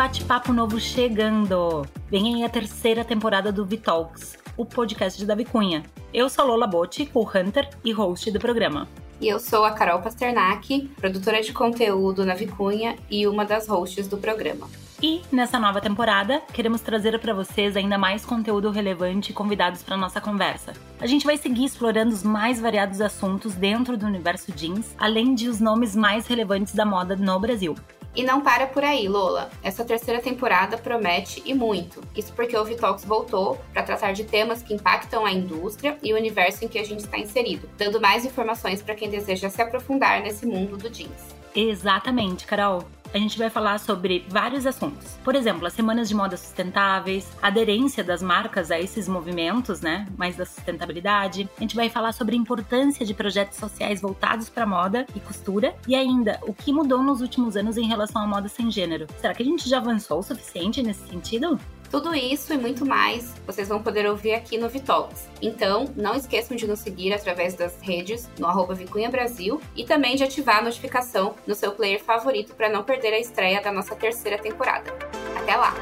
bate-papo novo chegando. Vem aí a terceira temporada do Vitalks, o podcast de Davi Cunha. Eu sou Lola Botti, co-hunter e host do programa. E eu sou a Carol Pasternak, produtora de conteúdo na Vicunha e uma das hosts do programa. E nessa nova temporada, queremos trazer para vocês ainda mais conteúdo relevante e convidados para nossa conversa. A gente vai seguir explorando os mais variados assuntos dentro do universo jeans, além de os nomes mais relevantes da moda no Brasil. E não para por aí, Lola. Essa terceira temporada promete e muito. Isso porque o Vitalks voltou para tratar de temas que impactam a indústria e o universo em que a gente está inserido, dando mais informações para quem deseja se aprofundar nesse mundo do jeans. Exatamente, Carol a gente vai falar sobre vários assuntos. Por exemplo, as semanas de moda sustentáveis, aderência das marcas a esses movimentos, né, mais da sustentabilidade. A gente vai falar sobre a importância de projetos sociais voltados para moda e costura e ainda o que mudou nos últimos anos em relação à moda sem gênero. Será que a gente já avançou o suficiente nesse sentido? Tudo isso e muito mais vocês vão poder ouvir aqui no Vitalks. Então, não esqueçam de nos seguir através das redes no arroba Vicunha Brasil e também de ativar a notificação no seu player favorito para não perder a estreia da nossa terceira temporada. Até lá!